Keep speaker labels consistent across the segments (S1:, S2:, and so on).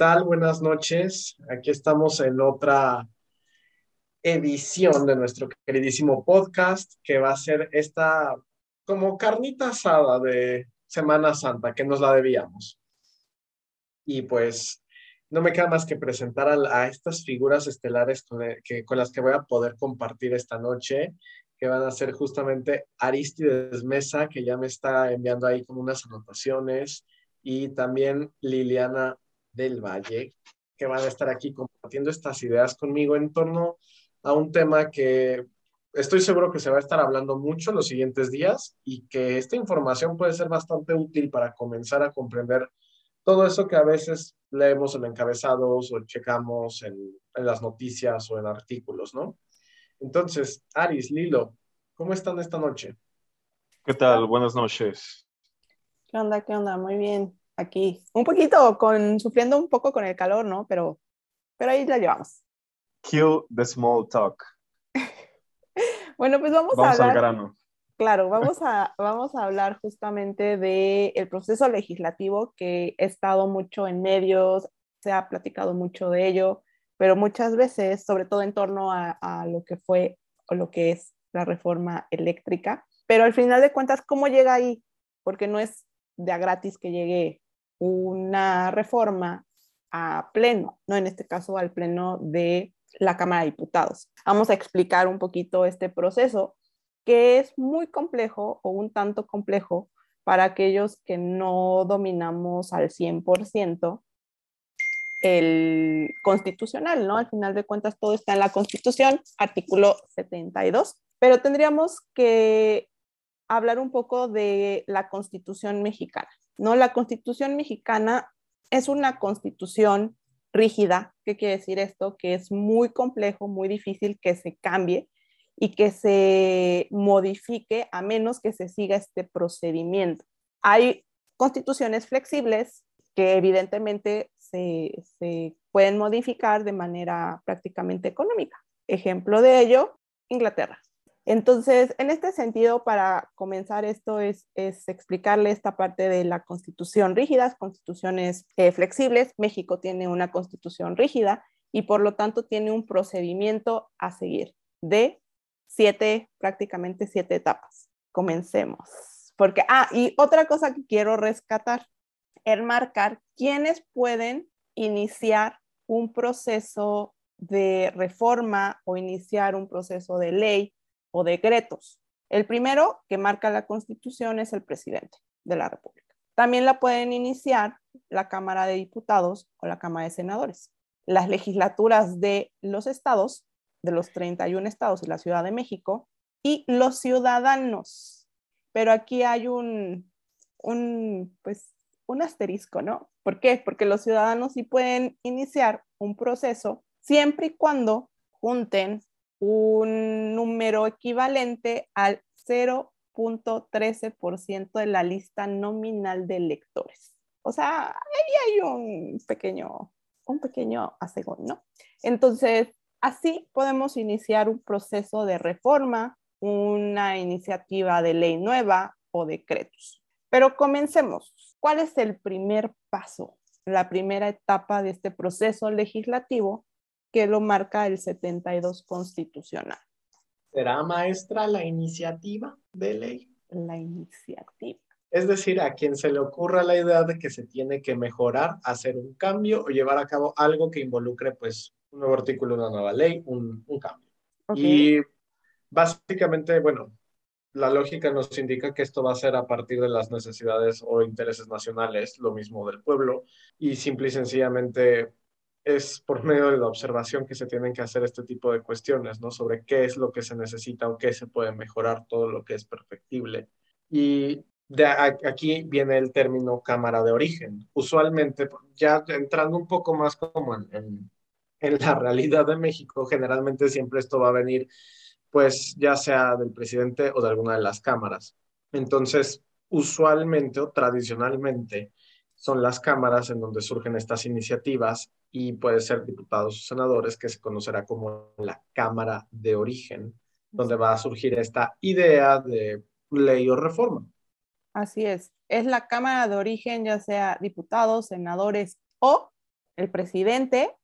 S1: tal? Buenas noches. Aquí estamos en otra edición de nuestro queridísimo podcast, que va a ser esta como carnita asada de Semana Santa, que nos la debíamos. Y pues no me queda más que presentar a, estas figuras estelares con, que, con las que voy a poder compartir esta noche, que van a ser justamente Aristides Mesa, que ya me está enviando ahí como unas anotaciones, y también Liliana del Valle, que van a estar aquí compartiendo estas ideas conmigo en torno a un tema que estoy seguro que se va a estar hablando mucho los siguientes días y que esta información puede ser bastante útil para comenzar a comprender todo eso que a veces leemos en encabezados o checamos en, en las noticias o en artículos, ¿no? Entonces, Aris, Lilo, ¿cómo están esta noche?
S2: ¿Qué tal? Buenas noches.
S3: ¿Qué onda? ¿Qué onda? Muy bien aquí. Un poquito, con, sufriendo un poco con el calor, ¿no? Pero, pero ahí la llevamos.
S2: Kill the small talk.
S3: bueno, pues vamos, a
S2: hablar. al grano.
S3: Claro, vamos a, vamos a hablar justamente del el proceso legislativo que he estado mucho en medios, se ha platicado mucho de ello, pero muchas veces, sobre todo en torno a, a lo que fue o lo que es la reforma eléctrica, pero al final de cuentas, ¿cómo llega ahí? Porque no es de a gratis que llegue una reforma a pleno, no en este caso al pleno de la Cámara de Diputados. Vamos a explicar un poquito este proceso que es muy complejo o un tanto complejo para aquellos que no dominamos al 100% el constitucional, ¿no? Al final de cuentas todo está en la Constitución, artículo 72, pero tendríamos que hablar un poco de la Constitución mexicana. ¿No? La constitución mexicana es una constitución rígida. ¿Qué quiere decir esto? Que es muy complejo, muy difícil que se cambie y que se modifique a menos que se siga este procedimiento. Hay constituciones flexibles que evidentemente se, se pueden modificar de manera prácticamente económica. Ejemplo de ello, Inglaterra. Entonces, en este sentido, para comenzar esto es, explicarle esta parte de la constitución rígida, constituciones eh, flexibles. México tiene una constitución rígida y por lo tanto tiene un procedimiento a seguir de siete, prácticamente siete etapas. Comencemos. Porque, ah, y otra cosa que quiero rescatar, es marcar quiénes pueden iniciar un proceso de reforma o iniciar un proceso de ley o decretos. El primero que marca la Constitución es el presidente de la República. También la pueden iniciar la Cámara de Diputados o la Cámara de Senadores. Las legislaturas de los estados, de los 31 estados y la Ciudad de México, y los ciudadanos. Pero aquí hay un, un, pues, un asterisco, ¿no? ¿Por qué? Porque los ciudadanos sí pueden iniciar un proceso siempre y cuando junten un número equivalente al 0.13% de la lista nominal de electores. O sea, ahí hay un pequeño, un pequeño ¿no? Entonces, así podemos iniciar un proceso de reforma, una iniciativa de ley nueva o decretos. Pero comencemos. ¿Cuál es el primer paso, la primera etapa de este proceso legislativo que lo marca el 72 constitucional.
S1: ¿Será maestra la iniciativa de ley?
S3: La iniciativa.
S1: Es decir, a quien se le ocurra la idea de que se tiene que mejorar, hacer un cambio o llevar a cabo algo que involucre pues un nuevo artículo, una nueva ley, un, un cambio. Y básicamente, bueno, la lógica nos indica que esto va a ser a partir de las necesidades o intereses nacionales, lo mismo del pueblo, y simple y sencillamente es por medio de la observación que se tienen que hacer este tipo de cuestiones, ¿no? Sobre qué es lo que se necesita o qué se puede mejorar, todo lo que es perfectible. Y de aquí viene el término cámara de origen. Usualmente, ya entrando un poco más como en, en, la realidad de México, generalmente siempre esto va a venir, pues ya sea del presidente o de alguna de las cámaras. Entonces, usualmente o tradicionalmente, son las cámaras en donde surgen estas iniciativas y puede ser diputados o senadores que se conocerá como la Cámara de Origen, donde va a surgir esta idea de ley o reforma.
S3: Así es, es la Cámara de Origen, ya sea diputados, senadores o el presidente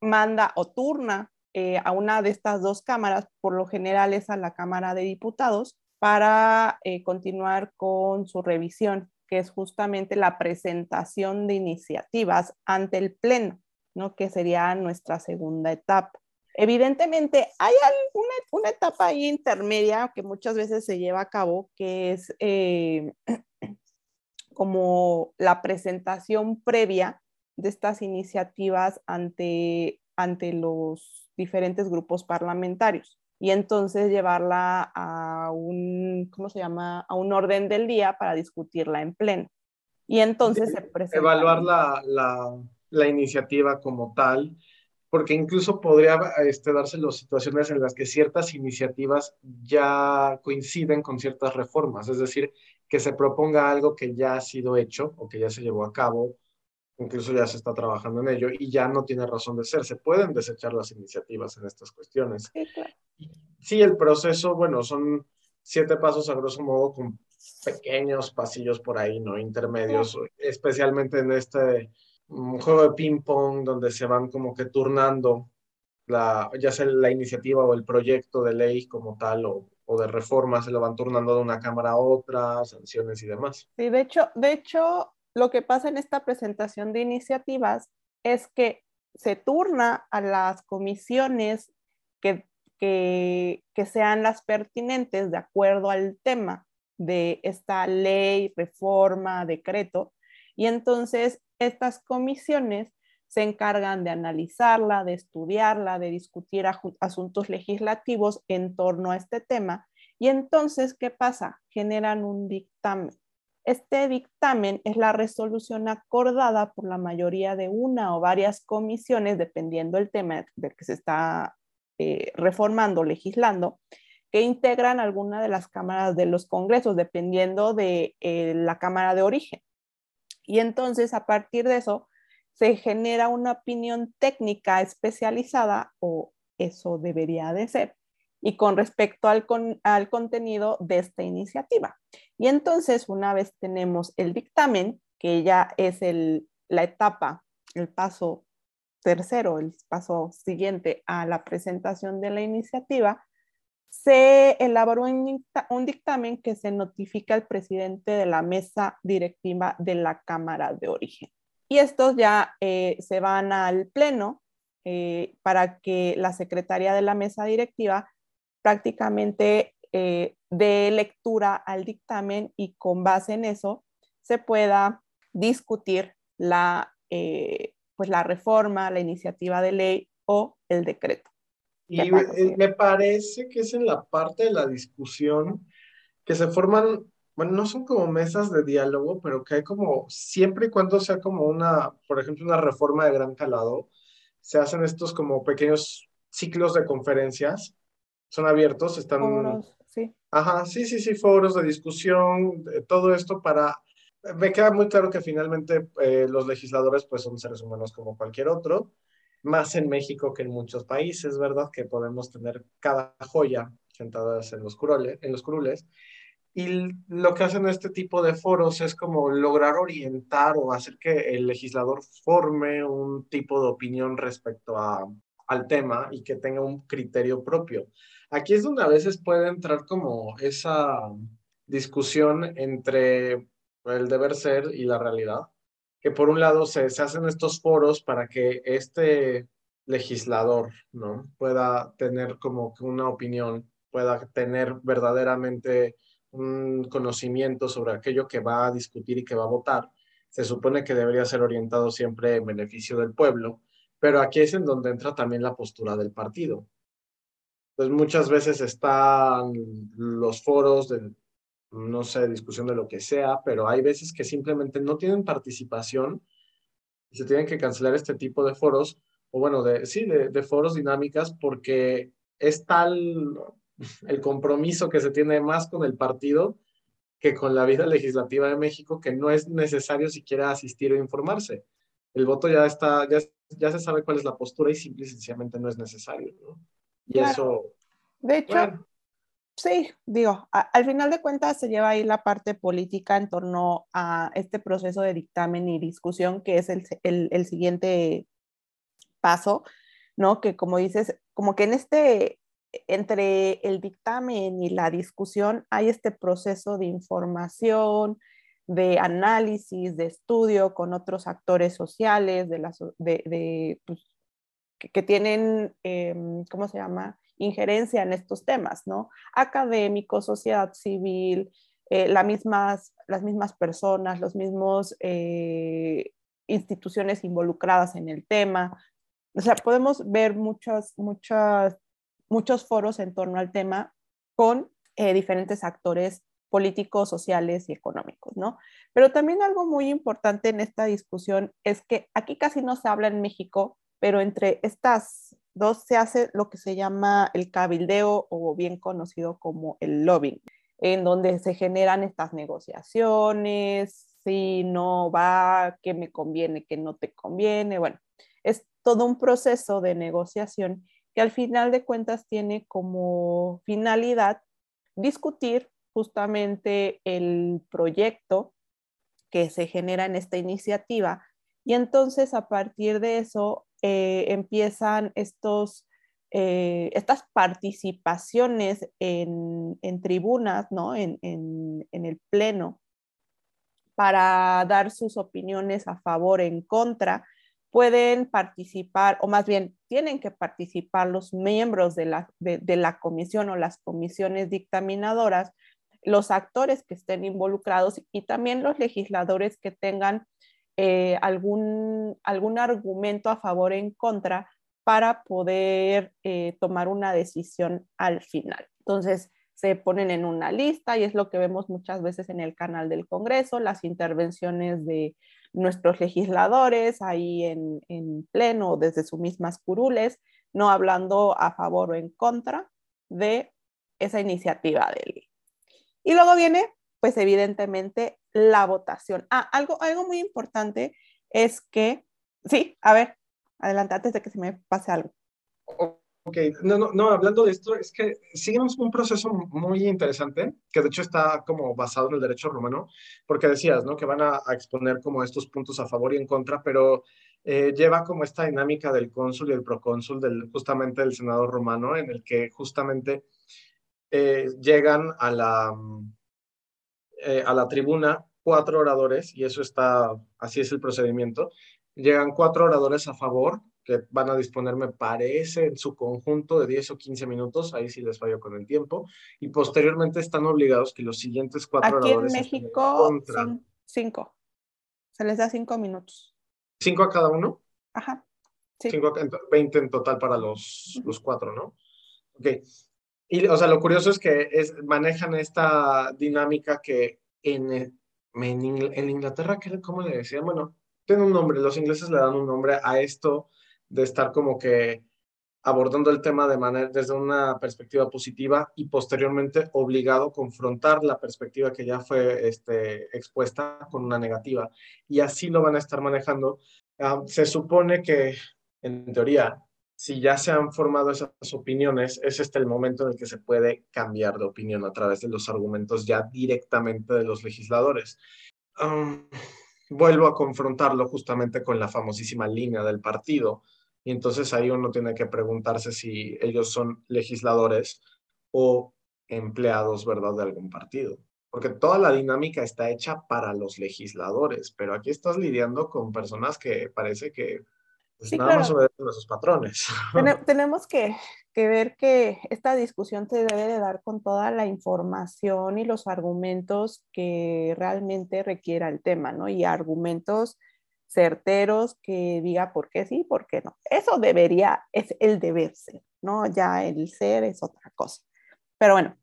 S3: manda o turna eh, a una de estas dos cámaras, por lo general es a la Cámara de Diputados, para eh, continuar con su revisión, que es justamente la presentación de iniciativas ante el Pleno, ¿no? que sería nuestra segunda etapa. Evidentemente, hay alguna, una etapa ahí intermedia que muchas veces se lleva a cabo, que es eh, como la presentación previa de estas iniciativas ante, ante los diferentes grupos parlamentarios y entonces llevarla a un, ¿cómo se llama? A un orden del día para discutirla en pleno. Y entonces se presenta.
S1: Evaluar la, la, la, iniciativa como tal, porque incluso podría este, darse las situaciones en las que ciertas iniciativas ya coinciden con ciertas reformas, es decir, que se proponga algo que ya ha sido hecho o que ya se llevó a cabo incluso ya se está trabajando en ello y ya no tiene razón de ser. Se pueden desechar las iniciativas en estas cuestiones. Sí, el proceso, bueno, son siete pasos a grosso modo con pequeños pasillos por ahí, ¿no? Intermedios, especialmente en este mm, juego de ping-pong donde se van como que turnando la, ya sea la iniciativa o el proyecto de ley como tal o, o de reforma, se lo van turnando de una cámara a otra, sanciones y demás.
S3: Sí, de hecho, de hecho, lo que pasa en esta presentación de iniciativas es que se turna a las comisiones que, que, sean las pertinentes de acuerdo al tema de esta ley, reforma, decreto, y entonces estas comisiones se encargan de analizarla, de estudiarla, de discutir asuntos legislativos en torno a este tema. Y entonces, ¿qué pasa? Generan un dictamen. Este dictamen es la resolución acordada por la mayoría de una o varias comisiones, dependiendo del tema del que se está eh, reformando, legislando, que integran alguna de las cámaras de los congresos, dependiendo de eh, la cámara de origen. Y entonces, a partir de eso, se genera una opinión técnica especializada, o eso debería de ser, y con respecto al, al contenido de esta iniciativa. Y entonces, una vez tenemos el dictamen, que ya es el, la etapa, el paso tercero, el paso siguiente a la presentación de la iniciativa, se elaboró un, dictamen que se notifica al presidente de la mesa directiva de la Cámara de Origen. Y estos ya eh, se van al Pleno eh, para que la secretaria de la mesa directiva prácticamente eh, dé lectura al dictamen y con base en eso se pueda discutir la, eh, pues la reforma, la iniciativa de ley o el decreto.
S1: Y me parece que es en la parte de la discusión que se forman, bueno, no son como mesas de diálogo, pero que hay como, siempre y cuando sea como una, por ejemplo, una reforma de gran calado, se hacen estos como pequeños ciclos de conferencias son abiertos, están...
S3: Foros, sí.
S1: Ajá, sí, sí, sí, foros de discusión, todo esto para... Me queda muy claro que finalmente eh, los legisladores pues son seres humanos como cualquier otro, más en México que en muchos países, ¿verdad? Que podemos tener cada joya sentadas en los, curules, en los curules. Y lo que hacen este tipo de foros es como lograr orientar o hacer que el legislador forme un tipo de opinión respecto a, al tema y que tenga un criterio propio. Aquí es donde a veces puede entrar como esa discusión entre el deber ser y la realidad, que por un lado se, se hacen estos foros para que este legislador ¿no? pueda tener como una opinión, pueda tener verdaderamente un conocimiento sobre aquello que va a discutir y que va a votar. Se supone que debería ser orientado siempre en beneficio del pueblo, pero aquí es en donde entra también la postura del partido. Entonces muchas veces están los foros de, no sé, discusión de lo que sea, pero hay veces que simplemente no tienen participación y se tienen que cancelar este tipo de foros, o bueno, de, sí, de, de foros dinámicas, porque es tal el compromiso que se tiene más con el partido que con la vida legislativa de México, que no es necesario siquiera asistir o informarse. El voto ya está, ya, ya se sabe cuál es la postura y simple y sencillamente no es necesario, ¿no? Y eso...
S3: De hecho, sí, digo, al final de cuentas se lleva ahí la parte política en torno a este proceso de dictamen y discusión que es el, el, siguiente paso, ¿no? Que como dices, como que en este, entre el dictamen y la discusión hay este proceso de información, de análisis, de estudio con otros actores sociales, de, de, pues, que, tienen, em, ¿cómo se llama? Injerencia en estos temas, ¿no? Académicos, sociedad civil, eh, mismas, las mismas personas, los mismos eh, instituciones involucradas en el tema. O sea, podemos ver muchas, muchas, muchos foros en torno al tema con eh, diferentes actores políticos, sociales y económicos, ¿no? Pero también algo muy importante en esta discusión es que aquí casi no se habla en México, pero entre estas dos se hace lo que se llama el cabildeo o bien conocido como el lobbying, en donde se generan estas negociaciones, si no va, qué me conviene, qué no te conviene, bueno, es todo un proceso de negociación que al final de cuentas tiene como finalidad discutir justamente el proyecto que se genera en esta iniciativa. Y entonces a partir de eso eh, empiezan estos, eh, estas participaciones en, tribunas, ¿no? En, en, el pleno, para dar sus opiniones a favor, en contra. Pueden participar, o más bien tienen que participar los miembros de la, de la comisión o las comisiones dictaminadoras los actores que estén involucrados y también los legisladores que tengan eh, algún, algún argumento a favor o en contra para poder eh, tomar una decisión al final. Entonces, se ponen en una lista y es lo que vemos muchas veces en el canal del Congreso, las intervenciones de nuestros legisladores ahí en, en pleno desde sus mismas curules, no hablando a favor o en contra de esa iniciativa de ley. Y luego viene, pues evidentemente, la votación. Ah, algo, algo muy importante es que, sí, a ver, adelante antes de que se me pase algo.
S1: Ok, no, no, no, hablando de esto, es que seguimos un proceso muy interesante, que de hecho está como basado en el derecho romano, porque decías, ¿no? Que van a, exponer como estos puntos a favor y en contra, pero eh, lleva como esta dinámica del cónsul y el procónsul, del, justamente del senador romano, en el que justamente eh, llegan a la, eh, a la tribuna cuatro oradores, y eso está, así es el procedimiento, llegan cuatro oradores a favor, que van a disponer, me parece, en su conjunto de 10 o 15 minutos, ahí sí les fallo con el tiempo, y posteriormente están obligados que los siguientes cuatro
S3: Aquí
S1: oradores...
S3: en México son cinco, se les da cinco minutos.
S1: ¿Cinco a cada uno?
S3: Ajá.
S1: Sí. Cinco, 20 en total para los, los cuatro, ¿no? Ok. Y, o sea, lo curioso es que es, manejan esta dinámica que en, en, Inglaterra, ¿cómo le decían? Bueno, tiene un nombre, los ingleses le dan un nombre a esto de estar como que abordando el tema de manera, desde una perspectiva positiva y posteriormente obligado a confrontar la perspectiva que ya fue este, expuesta con una negativa. Y así lo van a estar manejando. Ah, se supone que, en teoría, si ya se han formado esas opiniones, es este el momento en el que se puede cambiar de opinión a través de los argumentos ya directamente de los legisladores. vuelvo a confrontarlo justamente con la famosísima línea del partido. Y entonces ahí uno tiene que preguntarse si ellos son legisladores o empleados, ¿verdad?, de algún partido. Porque toda la dinámica está hecha para los legisladores, pero aquí estás lidiando con personas que parece que pues sí, nada más obedecen a sus patrones.
S3: tenemos que, que, ver que esta discusión se debe de dar con toda la información y los argumentos que realmente requiera el tema, ¿no? Y argumentos certeros que diga por qué sí, por qué no. Eso debería, es el deber ser, ¿no? Ya el ser es otra cosa. Pero bueno,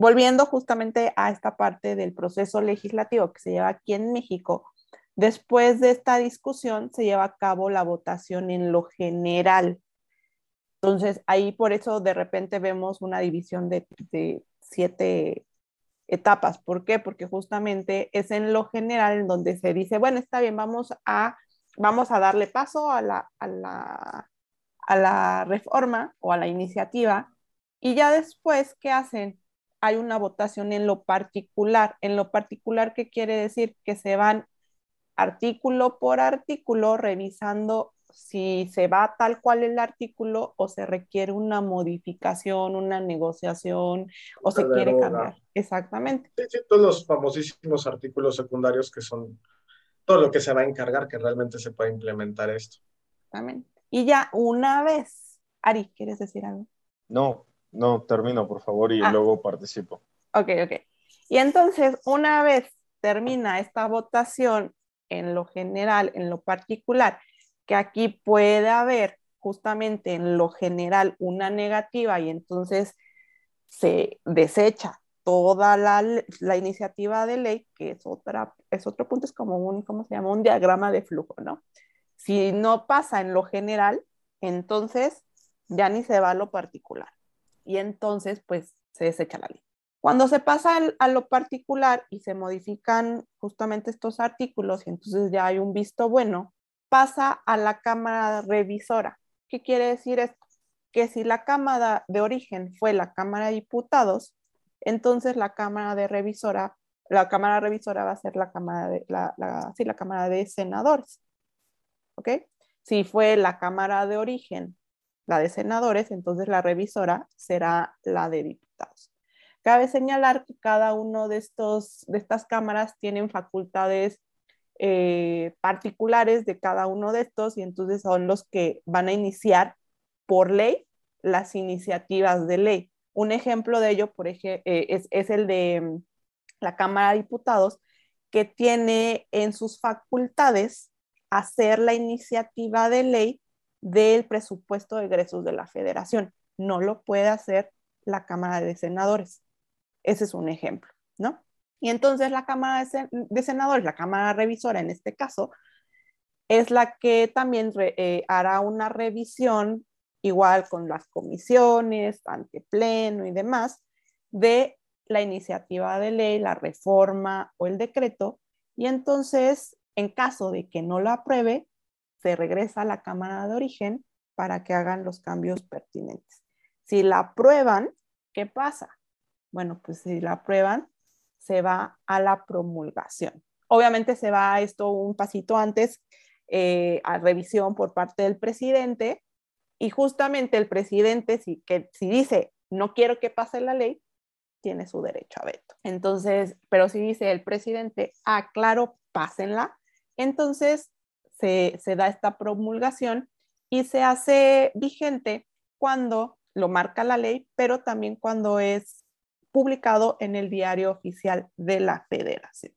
S3: volviendo justamente a esta parte del proceso legislativo que se lleva aquí en México, Después de esta discusión se lleva a cabo la votación en lo general. Entonces, ahí por eso de repente vemos una división de, siete etapas. ¿Por qué? Porque justamente es en lo general en donde se dice, bueno, está bien, vamos a, vamos a darle paso a la, a la, a la reforma o a la iniciativa. Y ya después, ¿qué hacen? Hay una votación en lo particular. En lo particular, ¿qué quiere decir? Que se van artículo por artículo, revisando si se va tal cual el artículo o se requiere una modificación, una negociación o se quiere cambiar. Exactamente.
S1: Sí, sí, todos los famosísimos artículos secundarios que son todo lo que se va a encargar que realmente se pueda implementar esto.
S3: Exactamente. Y ya una vez, Ari, ¿quieres decir algo?
S2: No, no, termino, por favor, y ah. luego participo.
S3: Ok, ok. Y entonces, una vez termina esta votación en lo general, en lo particular, que aquí puede haber justamente en lo general una negativa y entonces se desecha toda la, la, iniciativa de ley, que es, otra, es otro punto, es como un, ¿cómo se llama? Un diagrama de flujo, ¿no? Si no pasa en lo general, entonces ya ni se va a lo particular. Y entonces, pues, se desecha la ley. Cuando se pasa a lo particular y se modifican justamente estos artículos y entonces ya hay un visto bueno, pasa a la Cámara Revisora. ¿Qué quiere decir esto? Que si la Cámara de origen fue la Cámara de Diputados, entonces la Cámara de Revisora, la Cámara Revisora va a ser la Cámara de, sí, la Cámara de Senadores. ¿Ok? Si fue la Cámara de origen, la de senadores, entonces la revisora será la de diputados. Cabe señalar que cada uno de, estos, de estas cámaras tienen facultades eh, particulares de cada uno de estos y entonces son los que van a iniciar por ley las iniciativas de ley. Un ejemplo de ello, por ejemplo, eh, es, es, el de mm, la Cámara de Diputados, que tiene en sus facultades hacer la iniciativa de ley del presupuesto de egresos de la federación. No lo puede hacer la Cámara de Senadores. Ese es un ejemplo, ¿no? Y entonces la Cámara de, Senadores, la Cámara Revisora en este caso, es la que también eh, hará una revisión igual con las comisiones, ante pleno y demás, de la iniciativa de ley, la reforma o el decreto, y entonces, en caso de que no lo apruebe, se regresa a la Cámara de Origen para que hagan los cambios pertinentes. Si la aprueban, ¿qué pasa? Bueno, pues si la aprueban, se va a la promulgación. Obviamente se va esto un pasito antes eh, a revisión por parte del presidente y justamente el presidente, si, que, si dice, no quiero que pase la ley, tiene su derecho a veto. Entonces, pero si dice el presidente, ah, claro, pásenla, entonces se, se da esta promulgación y se hace vigente cuando lo marca la ley, pero también cuando es publicado en el diario oficial de la federación.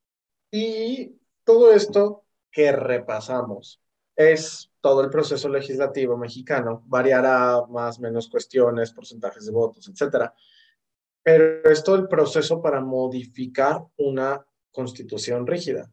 S1: Y todo esto que repasamos es todo el proceso legislativo mexicano. Variará más menos cuestiones, porcentajes de votos, etcétera. Pero es todo el proceso para modificar una constitución rígida.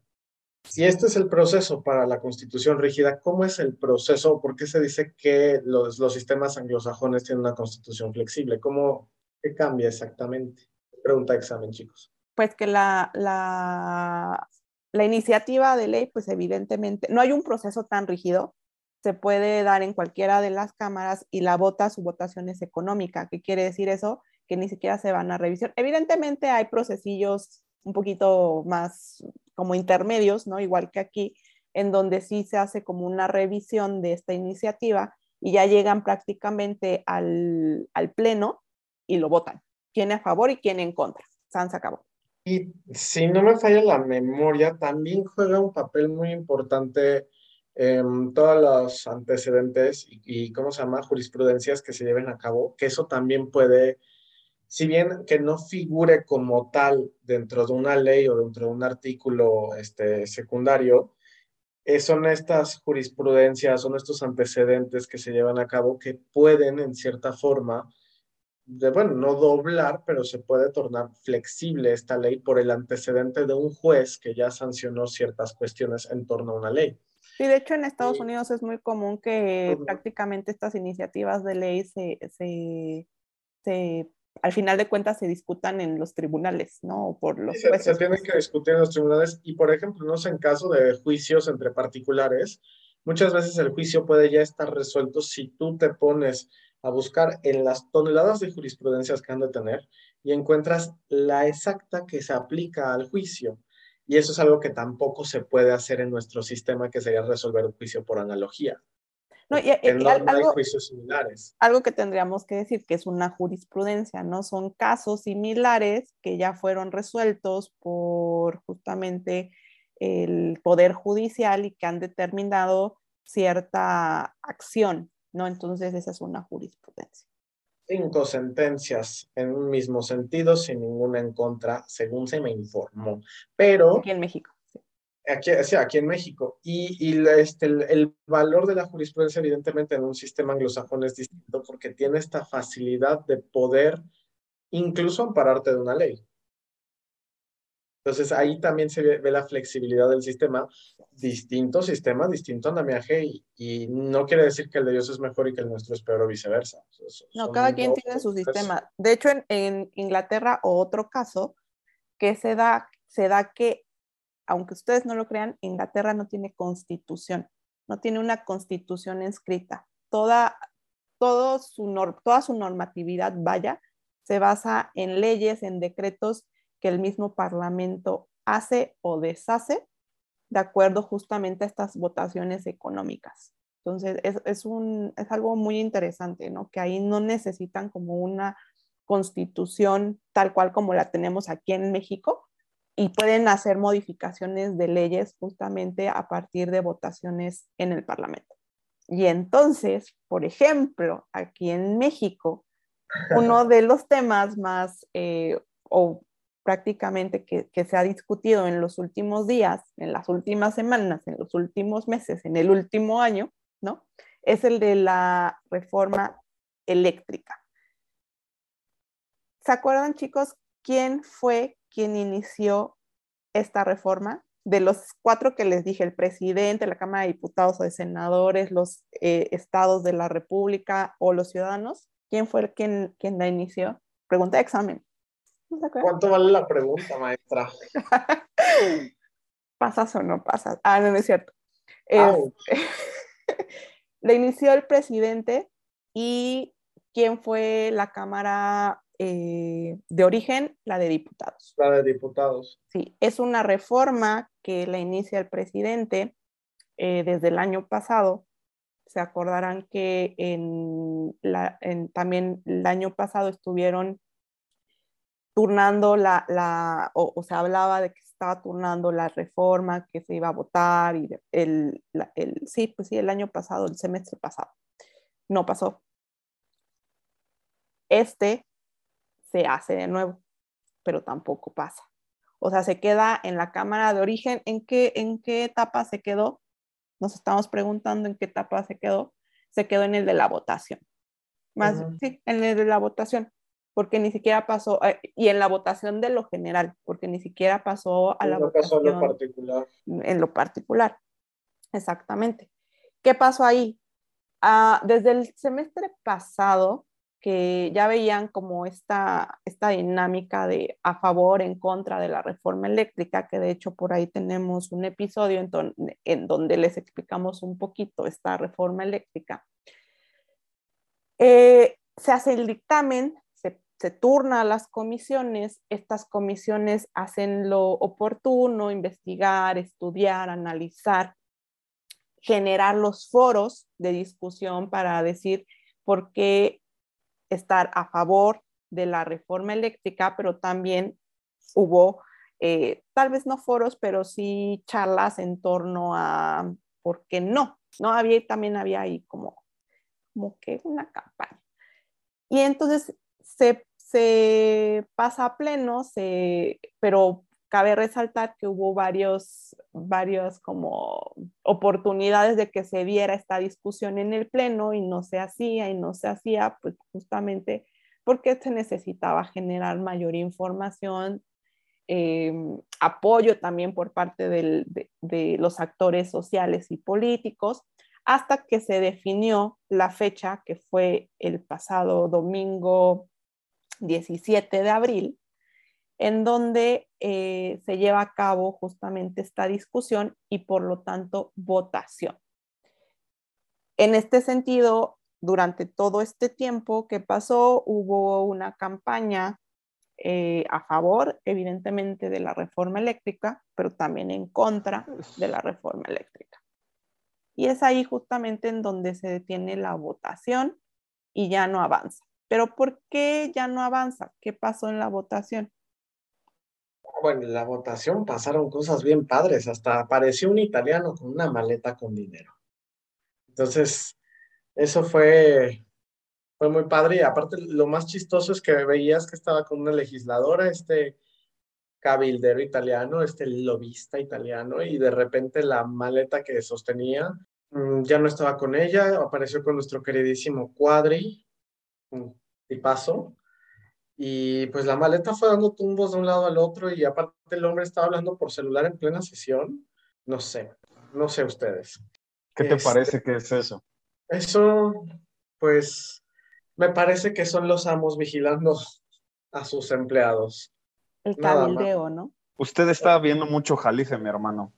S1: Si este es el proceso para la constitución rígida, ¿cómo es el proceso? ¿Por qué se dice que los, los sistemas anglosajones tienen una constitución flexible? ¿Cómo qué cambia exactamente? Pregunta examen, chicos.
S3: Pues que la, la, la iniciativa de ley, pues evidentemente, no hay un proceso tan rígido, se puede dar en cualquiera de las cámaras y la vota, su votación es económica. ¿Qué quiere decir eso? Que ni siquiera se van a revisión. Evidentemente hay procesillos un poquito más como intermedios, ¿no? Igual que aquí, en donde sí se hace como una revisión de esta iniciativa y ya llegan prácticamente al, al pleno y lo votan. ¿Quién a favor y quién en contra? Sans acabó.
S1: Y si no me falla la memoria, también juega un papel muy importante en todos los antecedentes y, ¿cómo se llama? Jurisprudencias que se lleven a cabo, que eso también puede, si bien que no figure como tal dentro de una ley o dentro de un artículo este, secundario, eh, son estas jurisprudencias, son estos antecedentes que se llevan a cabo que pueden, en cierta forma, de, bueno, no doblar, pero se puede tornar flexible esta ley por el antecedente de un juez que ya sancionó ciertas cuestiones en torno a una ley.
S3: Sí, de hecho en Estados Unidos es muy común que prácticamente estas iniciativas de ley se, se, al final de cuentas se discutan en los tribunales, ¿no? Por los
S1: jueces. Se, tienen que discutir en los tribunales y, por ejemplo, no sé, en caso de juicios entre particulares, muchas veces el juicio puede ya estar resuelto si tú te pones a buscar en las toneladas de jurisprudencias que han de tener y encuentras la exacta que se aplica al juicio. Y eso es algo que tampoco se puede hacer en nuestro sistema, que sería resolver un juicio por analogía.
S3: No, y, algo, juicios similares. Algo que tendríamos que decir que es una jurisprudencia, ¿no? Son casos similares que ya fueron resueltos por justamente el Poder Judicial y que han determinado cierta acción, ¿no? Entonces esa es una jurisprudencia.
S1: Cinco sentencias en un mismo sentido, sin ninguna en contra, según se me informó. Pero...
S3: Aquí en México.
S1: Aquí, sí, aquí en México. Y, y este, el, el, valor de la jurisprudencia, evidentemente, en un sistema anglosajón es distinto porque tiene esta facilidad de poder incluso ampararte de una ley. Entonces ahí también se ve, la flexibilidad del sistema, distinto sistema, distinto andamiaje y, y, no quiere decir que el de Dios es mejor y que el nuestro es peor o viceversa.
S3: no, cada quien tiene su sistema. De hecho, en, en, Inglaterra, otro caso que se da, se da que, aunque ustedes no lo crean, Inglaterra no tiene constitución, no tiene una constitución escrita. Toda, todo su, toda su normatividad, vaya, se basa en leyes, en decretos que el mismo Parlamento hace o deshace de acuerdo justamente a estas votaciones económicas. Entonces, es, es, un, es algo muy interesante, ¿no? Que ahí no necesitan como una constitución tal cual como la tenemos aquí en México y pueden hacer modificaciones de leyes justamente a partir de votaciones en el Parlamento. Y entonces, por ejemplo, aquí en México, uno de los temas más eh, o prácticamente que, se ha discutido en los últimos días, en las últimas semanas, en los últimos meses, en el último año, ¿no? Es el de la reforma eléctrica. ¿Se acuerdan, chicos, quién fue quien inició esta reforma? De los cuatro que les dije, el presidente, la Cámara de Diputados o de Senadores, los eh, estados de la República o los ciudadanos, ¿quién fue quien, quien la inició? Pregunta de examen.
S1: ¿Cuánto vale la pregunta, maestra?
S3: ¿Pasas o no pasas? Ah, no, no es cierto. Ah, le inició el presidente y quién fue la Cámara eh, de origen, la de diputados.
S1: La de diputados.
S3: Sí, es una reforma que la inicia el presidente eh, desde el año pasado. Se acordarán que en la, en, también el año pasado estuvieron turnando la, la o, se hablaba de que estaba turnando la reforma, que se iba a votar, y el, el, sí, pues sí, el año pasado, el semestre pasado. No pasó. Este se hace de nuevo, pero tampoco pasa. O sea, se queda en la cámara de origen. ¿En qué, en qué etapa se quedó? Nos estamos preguntando en qué etapa se quedó. Se quedó en el de la votación. Más, sí, en el de la votación porque ni siquiera pasó, eh, y en la votación de lo general, porque ni siquiera pasó a la
S1: no
S3: votación.
S1: Pasó en lo particular.
S3: En lo particular, exactamente. ¿Qué pasó ahí? Ah, desde el semestre pasado, que ya veían como esta, esta dinámica de a favor, en contra de la reforma eléctrica, que de hecho por ahí tenemos un episodio en, en donde les explicamos un poquito esta reforma eléctrica. Eh, se hace el dictamen, se turna a las comisiones, estas comisiones hacen lo oportuno, investigar, estudiar, analizar, generar los foros de discusión para decir por qué estar a favor de la reforma eléctrica, pero también hubo, eh, tal vez no foros, pero sí charlas en torno a por qué no, ¿no? Había, también había ahí como, como que una campaña. Y entonces se se pasa a pleno, se, pero cabe resaltar que hubo varios, varios como oportunidades de que se diera esta discusión en el pleno y no se hacía y no se hacía, pues justamente porque se necesitaba generar mayor información, eh, apoyo también por parte de, de los actores sociales y políticos, hasta que se definió la fecha que fue el pasado domingo 17 de abril, en donde eh, se lleva a cabo justamente esta discusión y por lo tanto votación. En este sentido, durante todo este tiempo que pasó, hubo una campaña eh, a favor, evidentemente, de la reforma eléctrica, pero también en contra de la reforma eléctrica. Y es ahí justamente en donde se detiene la votación y ya no avanza. Pero ¿por qué ya no avanza? ¿Qué pasó en la votación?
S1: Bueno, en la votación pasaron cosas bien padres, hasta apareció un italiano con una maleta con dinero. Entonces, eso fue, fue muy padre y aparte lo más chistoso es que veías que estaba con una legisladora, este cabildero italiano, este lobista italiano y de repente la maleta que sostenía mm, ya no estaba con ella, apareció con nuestro queridísimo Cuadri, y paso y pues la maleta fue dando tumbos de un lado al otro y aparte el hombre estaba hablando por celular en plena sesión. No sé, no sé ustedes.
S2: ¿Qué te este, parece que es eso?
S1: Eso, pues, me parece que son los amos vigilando a sus empleados.
S3: El cabildeo, ¿no?
S2: Usted está viendo mucho Jalife, mi hermano.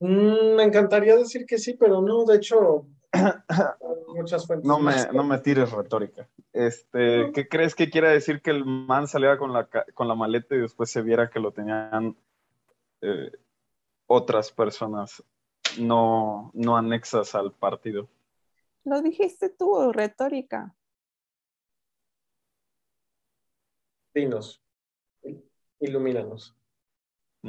S1: Mm, me encantaría decir que sí, pero no, de hecho, muchas fuentes.
S2: No me, no me tires retórica. Este, ¿Qué crees que quiera decir que el man saliera con la, con la maleta y después se viera que lo tenían eh, otras personas no, no anexas al partido?
S3: Lo dijiste tú, retórica.
S1: Dinos, ilumínanos.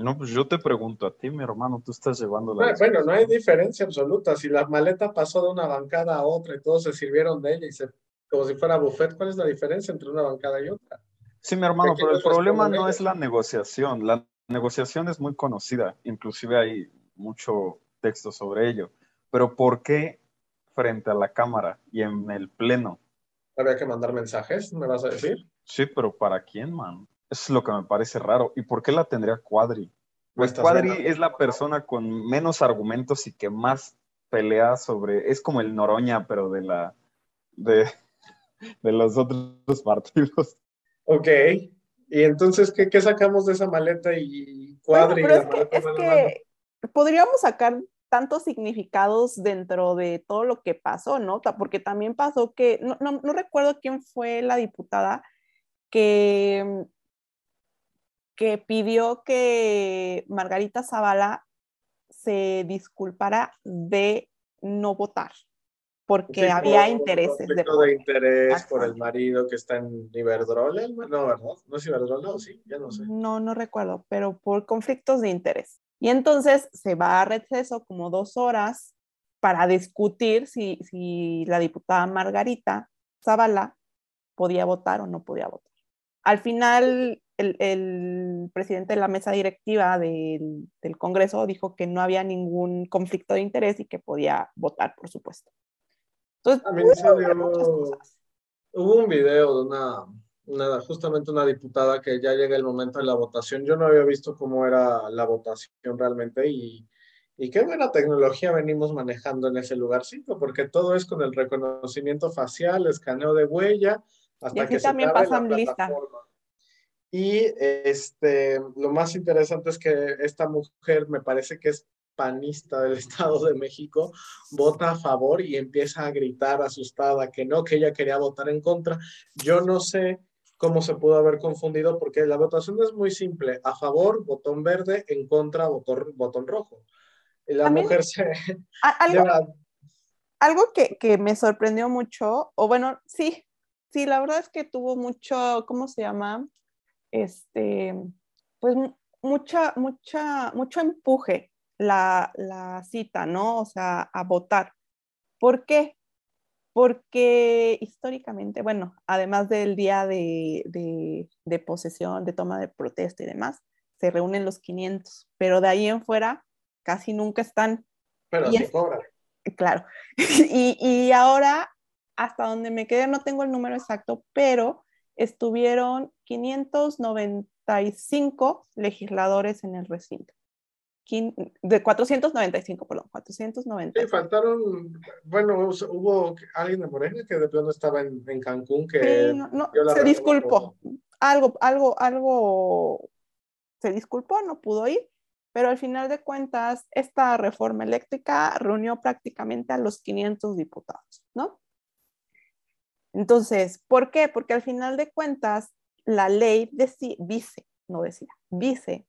S2: No, pues yo te pregunto a ti, mi hermano, tú estás llevando la...
S1: Bueno, no hay diferencia absoluta. Si la maleta pasó de una bancada a otra y todos se sirvieron de ella y se, como si fuera buffet, ¿cuál es la diferencia entre una bancada y otra?
S2: Sí, mi hermano, pero el problema no es la negociación. La negociación es muy conocida, inclusive hay mucho texto sobre ello. Pero ¿por qué frente a la cámara y en el pleno?
S1: Había que mandar mensajes, ¿me vas a decir?
S2: Sí, pero ¿para quién, man? Es lo que me parece raro. ¿Y por qué la tendría Cuadri? Pues Cuadri es la persona con menos argumentos y que más pelea sobre. Es como el Noroña, pero de la. de, de los otros partidos.
S1: Ok. Y entonces, ¿qué, qué sacamos de esa maleta y Cuadri?
S3: es, que, es que podríamos sacar tantos significados dentro de todo lo que pasó, ¿no? Porque también pasó que, no, no, no recuerdo quién fue la diputada que que pidió que Margarita Zavala se disculpara de no votar, porque había intereses.
S1: De, de interés por el marido que está en Iberdrola, no, ¿verdad? ¿No es Iberdrola o sí? Ya no sé.
S3: No, no recuerdo, pero por conflictos de interés. Y entonces se va a receso como dos horas para discutir si, si la diputada Margarita Zavala podía votar o no podía votar. Al final el, presidente de la mesa directiva del, Congreso dijo que no había ningún conflicto de interés y que podía votar, por supuesto.
S1: Entonces, hubo un video de una, justamente una diputada que ya llega el momento de la votación. Yo no había visto cómo era la votación realmente y, y qué buena tecnología venimos manejando en ese lugarcito, porque todo es con el reconocimiento facial, escaneo de huella, hasta y que también pasan lista. Y este, lo más interesante es que esta mujer, me parece que es panista del Estado de México, vota a favor y empieza a gritar asustada que no, que ella quería votar en contra. Yo no sé cómo se pudo haber confundido porque la votación es muy simple, a favor, botón verde, en contra, botón, botón rojo. Y la mujer se...
S3: Algo, algo que, que me sorprendió mucho, o bueno, sí, sí, la verdad es que tuvo mucho, ¿cómo se llama? Este, pues mucha, mucha, mucho empuje la, la, cita, ¿no? O sea, a votar. ¿Por qué? Porque históricamente, bueno, además del día de, de, de, posesión, de toma de protesta y demás, se reúnen los 500, pero de ahí en fuera casi nunca están.
S1: Pero sí cobran.
S3: Claro. y, y ahora, hasta donde me quedé, no tengo el número exacto, pero estuvieron 595 legisladores en el recinto. De 495, perdón, 490.
S1: Sí, faltaron, bueno, hubo alguien de Morena que de pronto estaba en, Cancún que...
S3: no, se disculpó, algo, algo, algo, se disculpó, no pudo ir, pero al final de cuentas, esta reforma eléctrica reunió prácticamente a los 500 diputados, ¿no? Entonces, ¿por qué? Porque al final de cuentas, la ley dice, no decía, dice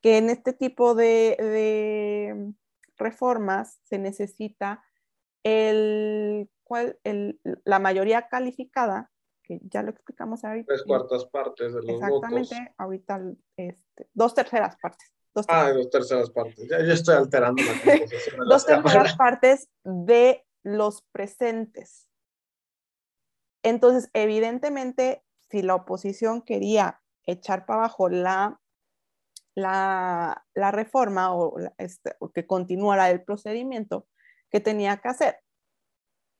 S3: que en este tipo de, reformas se necesita el, cual, el, la mayoría calificada, que ya lo explicamos ahorita.
S1: Tres cuartas partes de los
S3: Exactamente, ahorita este, dos terceras partes.
S1: Dos terceras. Ah, dos terceras partes. Ya yo estoy alterando la
S3: composición. dos terceras partes de los presentes. Entonces, evidentemente, si la oposición quería echar para abajo la, la, reforma este, o, que continuara el procedimiento, ¿qué tenía que hacer?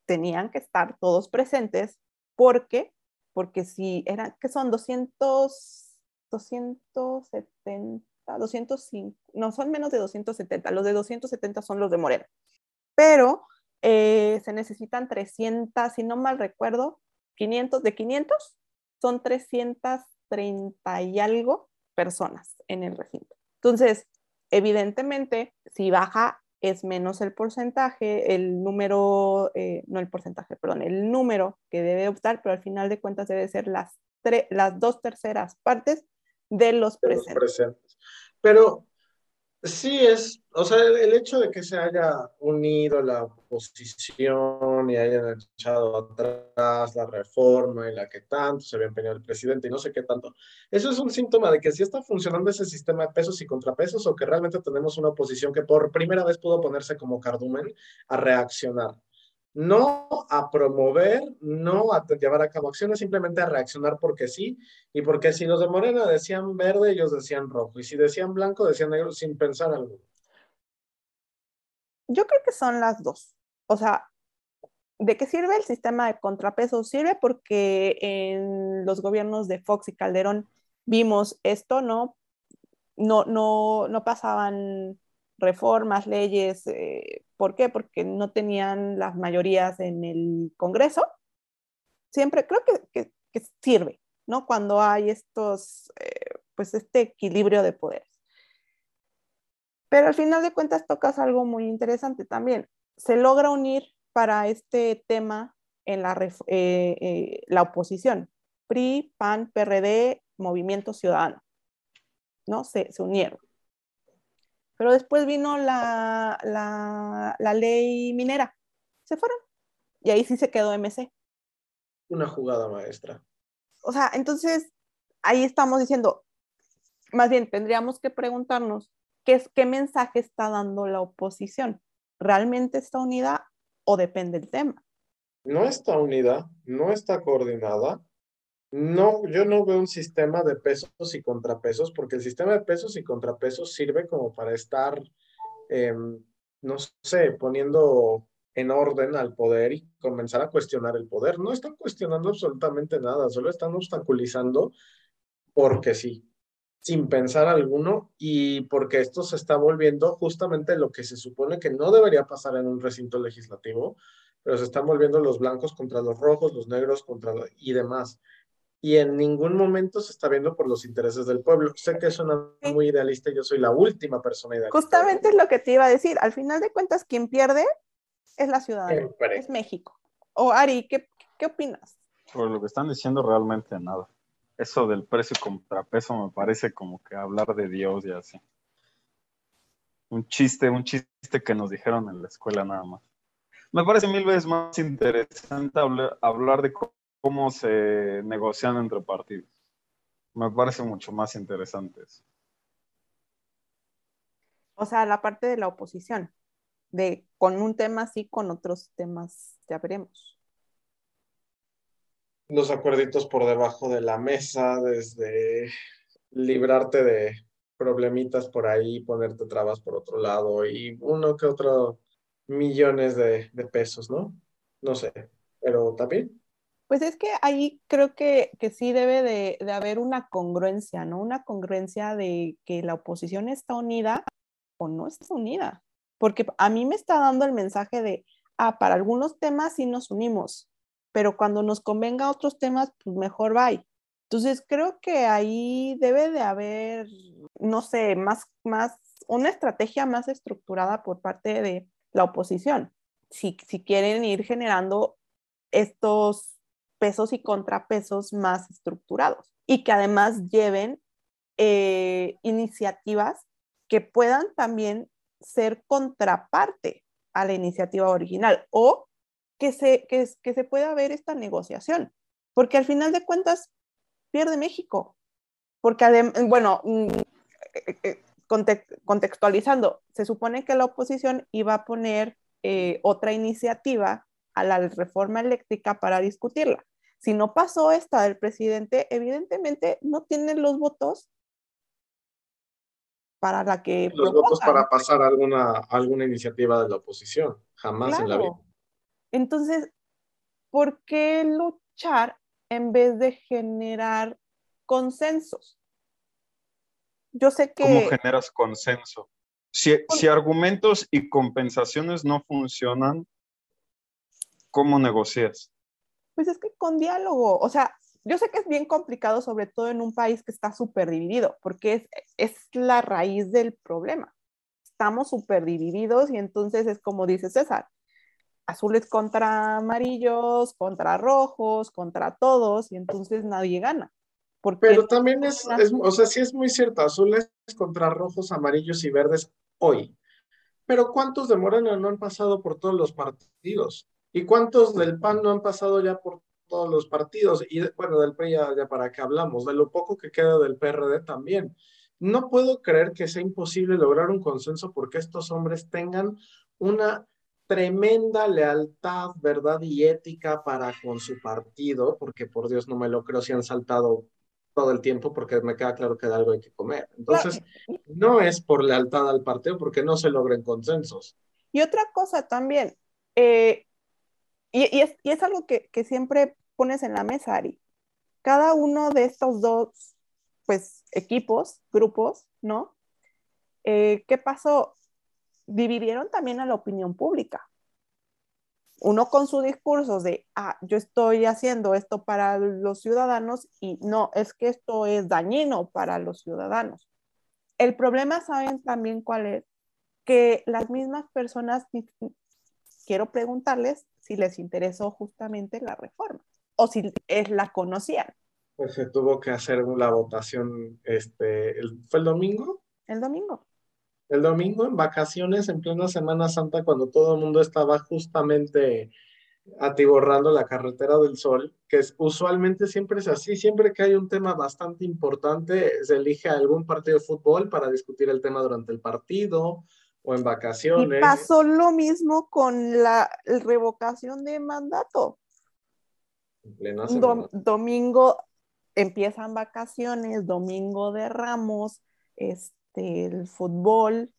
S3: Tenían que estar todos presentes. Porque, porque si eran, que son 200, 270, 205, no, son menos de 270, los de 270 son los de Moreno, pero eh, se necesitan 300, si no mal recuerdo, 500, de 500 son 330 y algo personas en el recinto. Entonces, evidentemente, si baja es menos el porcentaje, el número, eh, no el porcentaje, perdón, el número que debe optar, pero al final de cuentas debe ser las, las dos terceras partes de los presentes. Los presentes.
S1: Pero Sí, es, o sea, el, hecho de que se haya unido la oposición y hayan echado atrás la reforma y la que tanto se había empeñado el presidente y no sé qué tanto, eso es un síntoma de que sí está funcionando ese sistema de pesos y contrapesos o que realmente tenemos una oposición que por primera vez pudo ponerse como cardumen a reaccionar no a promover, no a llevar a cabo acciones, simplemente a reaccionar porque sí, y porque si los de Morena decían verde, ellos decían rojo, y si decían blanco, decían negro sin pensar algo.
S3: Yo creo que son las dos. O sea, ¿de qué sirve el sistema de contrapesos? Sirve porque en los gobiernos de Fox y Calderón vimos esto, ¿no? No, no, no pasaban reformas, leyes, eh, ¿por qué? Porque no tenían las mayorías en el Congreso. Siempre creo que, sirve, ¿no? Cuando hay estos, eh, pues este equilibrio de poderes. Pero al final de cuentas tocas algo muy interesante también. Se logra unir para este tema en la, eh, la oposición. PRI, PAN, PRD, Movimiento Ciudadano. ¿no? Se unieron. Pero después vino la, la, ley minera. Se fueron. Y ahí sí se quedó MC.
S1: Una jugada maestra.
S3: O sea, entonces ahí estamos diciendo, más bien tendríamos que preguntarnos qué, es, qué mensaje está dando la oposición. ¿Realmente está unida o depende del tema?
S1: No está unida, no está coordinada, no, yo no veo un sistema de pesos y contrapesos, porque el sistema de pesos y contrapesos sirve como para estar, em, no sé, poniendo en orden al poder y comenzar a cuestionar el poder. No están cuestionando absolutamente nada, solo están obstaculizando porque sí, sin pensar alguno y porque esto se está volviendo justamente lo que se supone que no debería pasar en un recinto legislativo, pero se están volviendo los blancos contra los rojos, los negros contra y demás y en ningún momento se está viendo por los intereses del pueblo. Sé que es una muy idealista y yo soy la última persona idealista.
S3: Justamente es lo que te iba a decir. Al final de cuentas, quien pierde es la ciudadanía, es México. O Ari, ¿qué, ¿qué opinas?
S2: Por lo que están diciendo, realmente nada. Eso del precio contrapeso me parece como que hablar de Dios y así. Un chiste, un chiste que nos dijeron en la escuela nada más. Me parece mil veces más interesante hablar, hablar de cómo se negocian entre partidos. Me parece mucho más interesante eso.
S3: O sea, la parte de la oposición, de con un tema sí, con otros temas ya veremos.
S1: Los acuerditos por debajo de la mesa, desde librarte de problemitas por ahí, ponerte trabas por otro lado y uno que otro millones de, de pesos, ¿no? No sé, pero también
S3: pues es que ahí creo que, sí debe de, haber una congruencia, ¿no? Una congruencia de que la oposición está unida o no está unida. Porque a mí me está dando el mensaje de, ah, para algunos temas sí nos unimos, pero cuando nos convenga otros temas, pues mejor va. Entonces creo que ahí debe de haber, no sé, más, más, una estrategia más estructurada por parte de la oposición. Si, si quieren ir generando estos pesos y contrapesos más estructurados y que además lleven eh, iniciativas que puedan también ser contraparte a la iniciativa original o que se, que, que se pueda ver esta negociación, porque al final de cuentas pierde México, porque bueno, mm, eh, eh, contextualizando, se supone que la oposición iba a poner eh, otra iniciativa a la reforma eléctrica para discutirla. Si no pasó esta del presidente, evidentemente no tiene los votos para la que...
S1: Los votos para pasar alguna, alguna iniciativa de la oposición, jamás en la vida.
S3: Entonces, ¿por qué luchar en vez de generar consensos? Yo sé que...
S2: ¿Cómo generas consenso? Si, si argumentos y compensaciones no funcionan, ¿cómo negocias?
S3: Pues es que con diálogo, o sea, yo sé que es bien complicado, sobre todo en un país que está súper dividido, porque es, es la raíz del problema. Estamos súper divididos y entonces es como dice César, azules contra amarillos, contra rojos, contra todos, y entonces nadie gana.
S1: Pero también es, o sea, sí es muy cierto, azules contra rojos, amarillos y verdes hoy. Pero ¿cuántos de Morena no han pasado por todos los partidos? ¿Y cuántos del PAN no han pasado ya por todos los partidos? Y bueno, del PRI ya, ya para qué hablamos, de lo poco que queda del PRD también. No puedo creer que sea imposible lograr un consenso porque estos hombres tengan una tremenda lealtad, verdad y ética para con su partido, porque por Dios no me lo creo si han saltado todo el tiempo porque me queda claro que de algo hay que comer. Entonces, no es por lealtad al partido porque no se logren consensos.
S3: Y otra cosa también, eh, y, es, y, es, algo que, que, siempre pones en la mesa, Ari. Cada uno de estos dos, pues, equipos, grupos, ¿no? Eh, ¿Qué pasó? Dividieron también a la opinión pública uno con su discurso de, ah, yo estoy haciendo esto para los ciudadanos y no, es que esto es dañino para los ciudadanos. El problema, ¿saben también cuál es? Que las mismas personas, quiero preguntarles si les interesó justamente la reforma o si es la conocían.
S1: Pues se tuvo que hacer la votación, este, ¿fue el domingo?
S3: El domingo
S1: el domingo en vacaciones, en plena Semana Santa, cuando todo el mundo estaba justamente atiborrando la carretera del sol, que es, usualmente siempre es así, siempre que hay un tema bastante importante, se elige algún partido de fútbol para discutir el tema durante el partido o en vacaciones.
S3: Y pasó lo mismo con la revocación de mandato. Domingo empiezan vacaciones, domingo de Ramos, este el fútbol.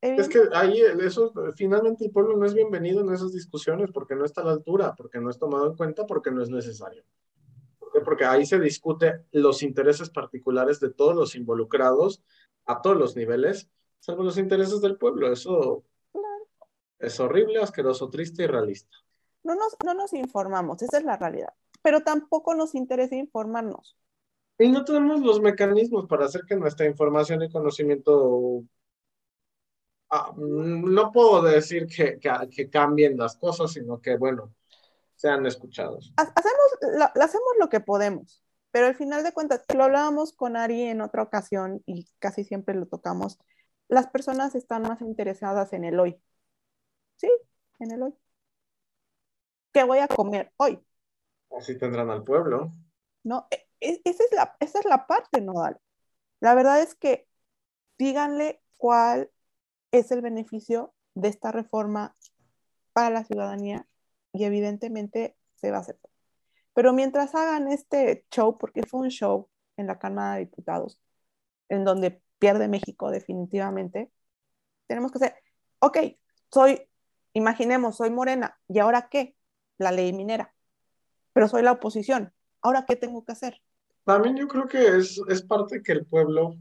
S1: Es que ahí eso, finalmente el pueblo no es bienvenido en esas discusiones porque no está a la altura, porque no es tomado en cuenta, porque no es necesario. Porque ahí se discute los intereses particulares de todos los involucrados a todos los niveles, salvo los intereses del pueblo. Eso es horrible, asqueroso, triste y realista.
S3: No nos, no nos informamos, esa es la realidad. Pero tampoco nos interesa informarnos.
S1: Y no tenemos los mecanismos para hacer que nuestra información y conocimiento... Ah, no puedo decir que, que, cambien las cosas, sino que, bueno, sean escuchados.
S3: Hacemos lo, hacemos lo que podemos, pero al final de cuentas, lo hablábamos con Ari en otra ocasión y casi siempre lo tocamos, las personas están más interesadas en el hoy. Sí, en el hoy. ¿Qué voy a comer hoy?
S1: Así tendrán al pueblo.
S3: No, e, e, esa es la, esa es la parte nodal. La verdad es que díganle cuál es el beneficio de esta reforma para la ciudadanía y evidentemente se va a aceptar. Pero mientras hagan este show, porque fue un show en la Cámara de Diputados, en donde pierde México definitivamente, tenemos que hacer, ok, soy, imaginemos, soy morena, ¿y ahora qué? La ley minera, pero soy la oposición, ¿ahora qué tengo que hacer?
S1: También yo creo que es, es parte que el pueblo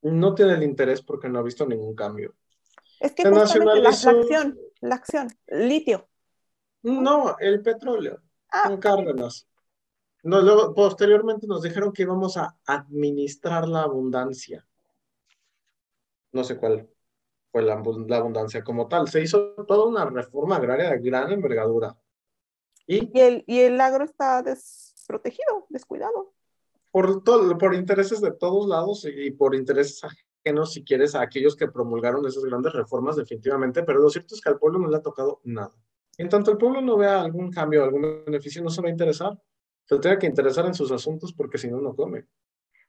S1: no tiene el interés porque no ha visto ningún cambio.
S3: Es que justamente la, acción, la acción, litio.
S1: No, el petróleo, ah. con Cárdenas. Luego, posteriormente nos dijeron que íbamos a administrar la abundancia. No sé cuál fue la, abundancia como tal. Se hizo toda una reforma agraria de gran envergadura.
S3: Y, el, y el agro está desprotegido, descuidado
S1: por, todo, por intereses de todos lados y por intereses ajenos, si quieres, a aquellos que promulgaron esas grandes reformas, definitivamente, pero lo cierto es que al pueblo no le ha tocado nada. En tanto el pueblo no vea algún cambio, algún beneficio, no se va a interesar. Se tiene que interesar en sus asuntos porque si no, no come.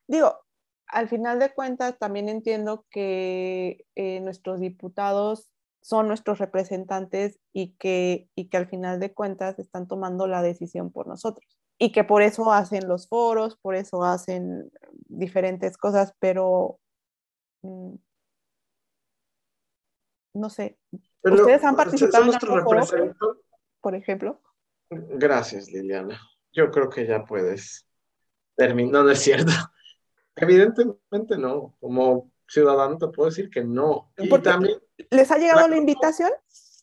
S3: Digo, al final de cuentas, también entiendo que eh, nuestros diputados son nuestros representantes y que, y que al final de cuentas están tomando la decisión por nosotros. Y que por eso hacen los foros, por eso hacen diferentes cosas, pero mm, no sé. ¿Ustedes han participado en algún foro, por ejemplo?
S1: Gracias, Liliana. Yo creo que ya puedes terminar, no es cierto. Evidentemente no. Como ciudadano te puedo decir que no.
S3: Y también, ¿Les ha llegado la invitación?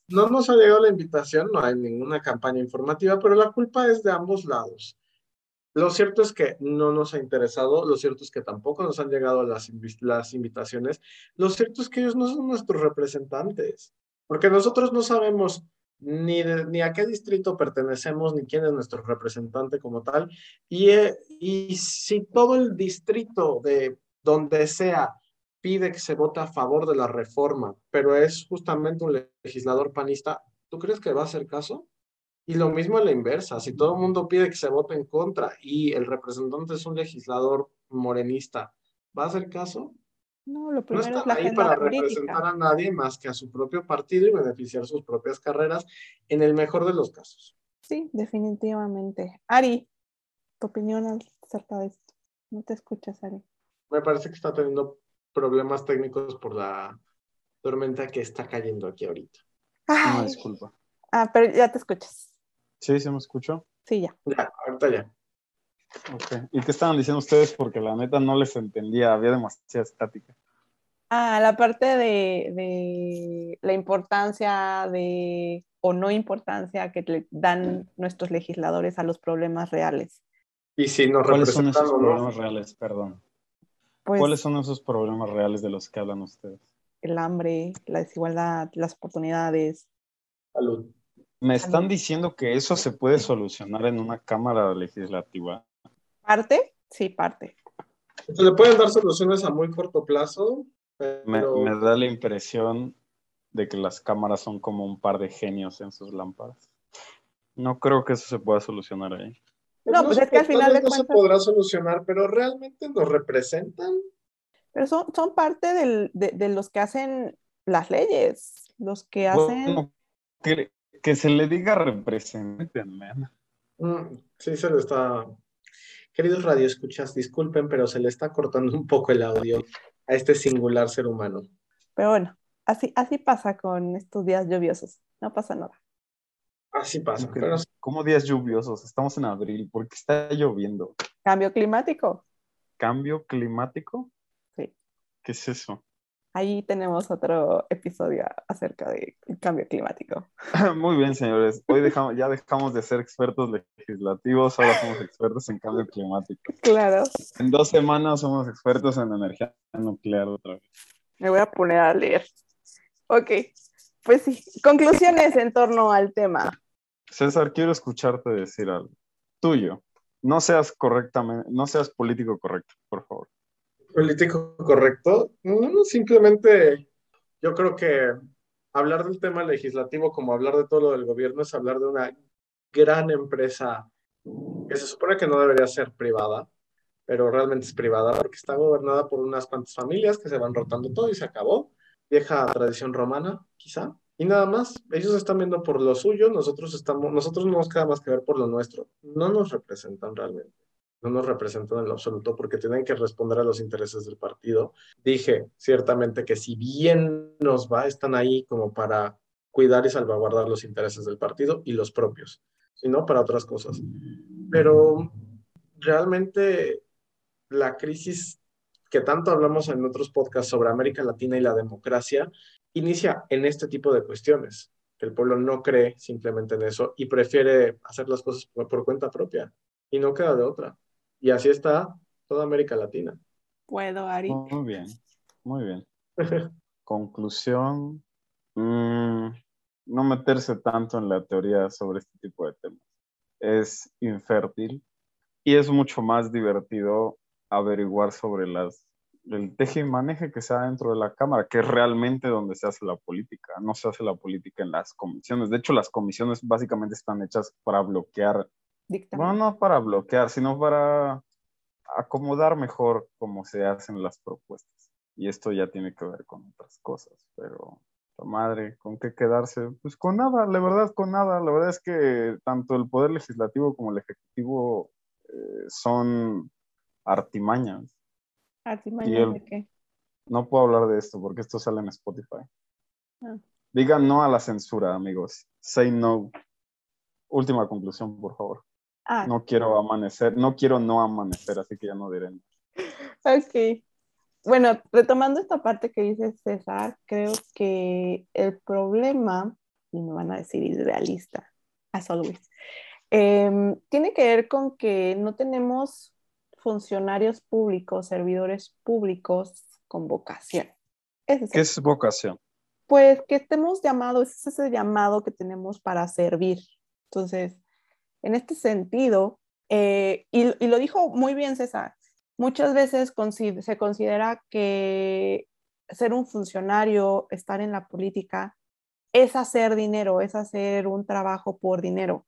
S1: No nos ha llegado la invitación, no hay ninguna campaña informativa, pero la culpa es de ambos lados. Lo cierto es que no nos ha interesado, lo cierto es que tampoco nos han llegado las, las invitaciones, lo cierto es que ellos no son nuestros representantes, porque nosotros no sabemos ni, ni a qué distrito pertenecemos, ni quién es nuestro representante como tal, y, eh, y si todo el distrito de donde sea pide que se vote a favor de la reforma, pero es justamente un legislador panista, ¿tú crees que va a hacer caso? Y lo mismo a la inversa, si todo el mundo pide que se vote en contra y el representante es un legislador morenista, ¿va a hacer caso?
S3: No, lo primero no
S1: está ahí para representar a nadie más que a su propio partido y beneficiar sus propias carreras en el mejor de los casos.
S3: Sí, definitivamente. Ari, tu opinión acerca de esto. No te escuchas, Ari.
S1: Me parece que está teniendo problemas técnicos por la tormenta que está cayendo aquí ahorita.
S2: No, disculpa.
S3: Ah, pero ya te escuchas.
S2: ¿Sí? ¿Se me escuchó?
S3: Sí, ya.
S1: Ya, ahorita ya.
S2: Ok. ¿Y qué estaban diciendo ustedes? Porque la neta no les entendía, había demasiada estática.
S3: Ah, la parte de, de la importancia de o no importancia que le dan nuestros legisladores a los problemas reales.
S1: Y si nos
S2: ¿Cuáles son esos problemas reales? Perdón. Pues ¿Cuáles son esos problemas reales de los que hablan ustedes?
S3: El hambre, la desigualdad, las oportunidades.
S1: Salud.
S2: ¿Me están diciendo que eso se puede solucionar en una Cámara Legislativa?
S3: ¿Parte? Sí, parte.
S1: Se le pueden dar soluciones a muy corto plazo.
S2: Me, me da la impresión de que las cámaras son como un par de genios en sus lámparas. No creo que eso se pueda solucionar ahí.
S3: No, pues es que al final de
S1: no se podrá solucionar, pero realmente nos representan.
S3: Pero son, son parte del, de, de, los que hacen las leyes, los que hacen... Bueno,
S2: que, que, se le diga representen,
S1: mm, sí, se le está... Queridos radioescuchas, disculpen, pero se le está cortando un poco el audio a este singular ser humano.
S3: Pero bueno, así, así pasa con estos días lluviosos, no pasa nada.
S1: Así pasa.
S2: Pero... ¿Cómo días lluviosos? Estamos en abril, ¿por qué está lloviendo?
S3: Cambio climático.
S2: ¿Cambio climático?
S3: Sí.
S2: ¿Qué es eso?
S3: Ahí tenemos otro episodio acerca del cambio climático.
S2: Muy bien, señores. Hoy dejamos, ya dejamos de ser expertos legislativos, ahora somos expertos en cambio climático.
S3: Claro.
S2: En dos semanas somos expertos en energía nuclear otra vez.
S3: Me voy a poner a leer. Ok, pues sí. Conclusiones en torno al tema.
S2: César, quiero escucharte decir algo. Tuyo. No seas correctamente, no seas político correcto, por favor.
S1: Político correcto. No, simplemente yo creo que hablar del tema legislativo como hablar de todo lo del gobierno es hablar de una gran empresa que se supone que no debería ser privada, pero realmente es privada porque está gobernada por unas cuantas familias que se van rotando todo y se acabó. Vieja tradición romana, quizá. Y nada más, ellos están viendo por lo suyo, nosotros estamos, nosotros no nos queda más que ver por lo nuestro. No nos representan realmente, no nos representan en lo absoluto porque tienen que responder a los intereses del partido. Dije ciertamente que si bien nos va, están ahí como para cuidar y salvaguardar los intereses del partido y los propios, y no para otras cosas. Pero realmente la crisis que tanto hablamos en otros podcasts sobre América Latina y la democracia, inicia en este tipo de cuestiones, el pueblo no cree simplemente en eso y prefiere hacer las cosas por, cuenta propia y no queda de otra. Y así está toda América Latina.
S3: Puedo, Ari.
S2: Muy bien, muy bien. Conclusión, mmm, no meterse tanto en la teoría sobre este tipo de temas. Es infértil y es mucho más divertido averiguar sobre las el teje y maneje que sea dentro de la Cámara, que es realmente donde se hace la política. No se hace la política en las comisiones. De hecho, las comisiones básicamente están hechas para bloquear, bueno, no para bloquear, sino para acomodar mejor cómo se hacen las propuestas. Y esto ya tiene que ver con otras cosas, pero la madre, ¿con qué quedarse? Pues con nada, la verdad, con nada. La verdad es que tanto el Poder Legislativo como el Ejecutivo eh, son artimañas.
S3: ¿Artimañas de qué?
S2: No puedo hablar de esto porque esto sale en Spotify. Ah. Digan no a la censura, amigos. Say no. Última conclusión, por favor. Ah. No quiero amanecer, no quiero no amanecer, así que ya no diré.
S3: Ok. Bueno, retomando esta parte que dice César, creo que el problema, y me van a decir idealista, as always, em, tiene que ver con que no tenemos funcionarios públicos, servidores públicos con vocación.
S2: ¿Qué es vocación?
S3: Pues que estemos llamados, es ese llamado que tenemos para servir. Entonces, en este sentido, eh, y, lo dijo muy bien César, muchas veces se considera que ser un funcionario, estar en la política, es hacer dinero, es hacer un trabajo por dinero,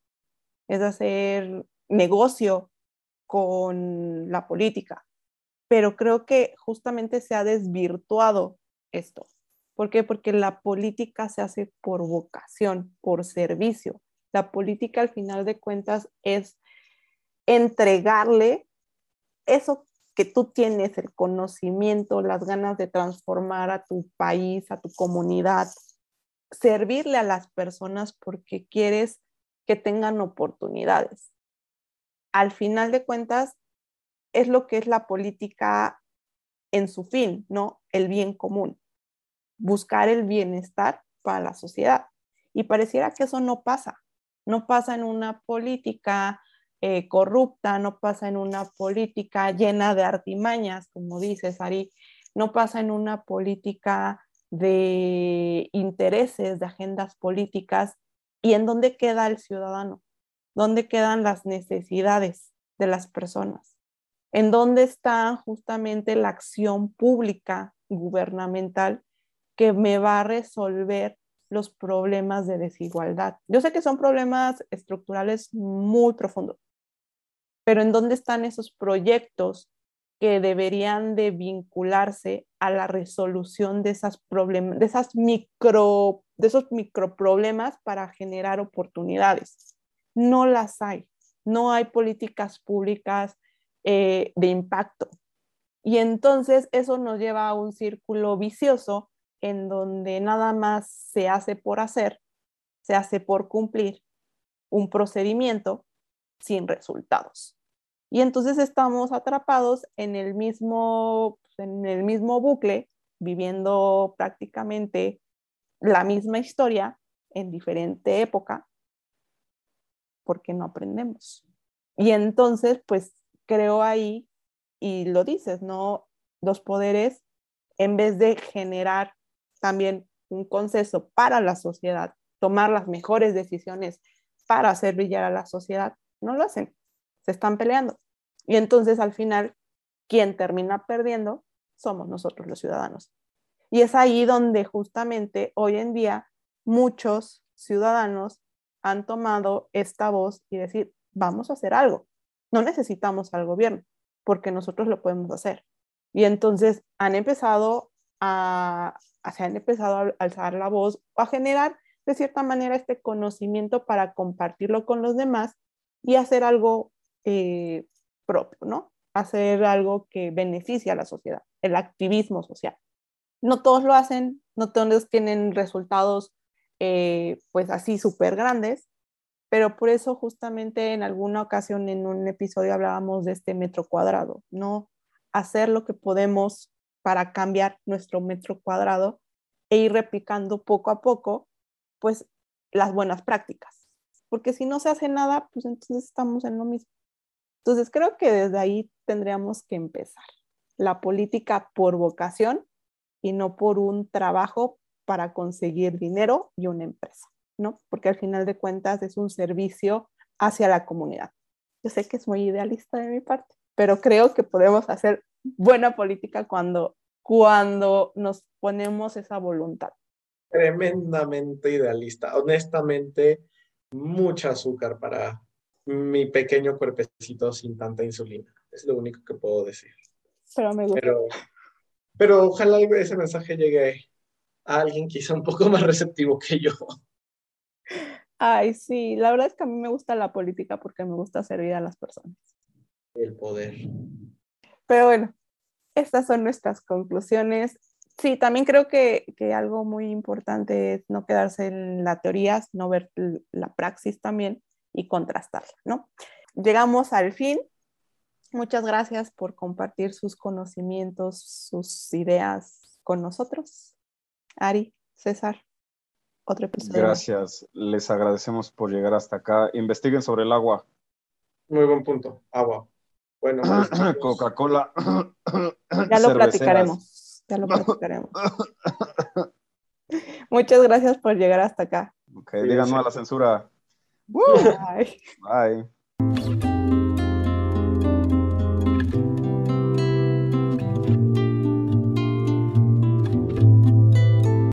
S3: es hacer negocio con la política. Pero creo que justamente se ha desvirtuado esto. ¿Por qué? Porque la política se hace por vocación, por servicio. La política al final de cuentas es entregarle eso que tú tienes, el conocimiento, las ganas de transformar a tu país, a tu comunidad, servirle a las personas porque quieres que tengan oportunidades al final de cuentas es lo que es la política en su fin, ¿no? El bien común, buscar el bienestar para la sociedad. Y pareciera que eso no pasa, no pasa en una política eh, corrupta, no pasa en una política llena de artimañas, como dice Sari, no pasa en una política de intereses, de agendas políticas, y en dónde queda el ciudadano. ¿Dónde quedan las necesidades de las personas? ¿En dónde está justamente la acción pública gubernamental que me va a resolver los problemas de desigualdad? Yo sé que son problemas estructurales muy profundos, pero ¿en dónde están esos proyectos que deberían de vincularse a la resolución de esas problemas, de esas micro, de esos microproblemas para generar oportunidades? no las hay. No hay políticas públicas eh, de impacto. Y entonces eso nos lleva a un círculo vicioso en donde nada más se hace por hacer, se hace por cumplir un procedimiento sin resultados. Y entonces estamos atrapados en el mismo, en el mismo bucle, viviendo prácticamente la misma historia en diferente época, porque no aprendemos. Y entonces, pues creo ahí, y lo dices, ¿no? Los poderes, en vez de generar también un consenso para la sociedad, tomar las mejores decisiones para hacer brillar a la sociedad, no lo hacen, se están peleando. Y entonces al final, quien termina perdiendo somos nosotros los ciudadanos. Y es ahí donde justamente hoy en día muchos ciudadanos han tomado esta voz y decir, vamos a hacer algo. No necesitamos al gobierno, porque nosotros lo podemos hacer. Y entonces han empezado a, se han empezado a alzar la voz o a generar de cierta manera este conocimiento para compartirlo con los demás y hacer algo eh, propio, ¿no? Hacer algo que beneficie a la sociedad, el activismo social. No todos lo hacen, no todos tienen resultados eh, pues así súper grandes, pero por eso justamente en alguna ocasión en un episodio hablábamos de este metro cuadrado, ¿no? Hacer lo que podemos para cambiar nuestro metro cuadrado e ir replicando poco a poco, pues, las buenas prácticas. Porque si no se hace nada, pues entonces estamos en lo mismo. Entonces creo que desde ahí tendríamos que empezar. La política por vocación y no por un trabajo para conseguir dinero y una empresa, ¿no? Porque al final de cuentas es un servicio hacia la comunidad. Yo sé que es muy idealista de mi parte, pero creo que podemos hacer buena política cuando, cuando nos ponemos esa voluntad.
S1: Tremendamente idealista. Honestamente, mucha azúcar para mi pequeño cuerpecito sin tanta insulina. Es lo único que puedo decir.
S3: Pero me gusta.
S1: Pero, pero ojalá ese mensaje llegue a alguien quizá un poco más receptivo que yo.
S3: Ay, sí, la verdad es que a mí me gusta la política porque me gusta servir a las personas.
S1: El poder.
S3: Pero bueno, estas son nuestras conclusiones. Sí, también creo que, que, algo muy importante es no quedarse en la teoría, sino ver la praxis también y contrastarla, ¿no? Llegamos al fin. Muchas gracias por compartir sus conocimientos, sus ideas con nosotros. Ari, César, otro episodio.
S2: Gracias, les agradecemos por llegar hasta acá. Investiguen sobre el agua.
S1: Muy buen punto, agua. Bueno,
S2: Coca-Cola.
S3: Ya lo platicaremos. Ya lo platicaremos. Muchas gracias por llegar hasta acá.
S2: Ok, digan no a la censura. Bye. Bye.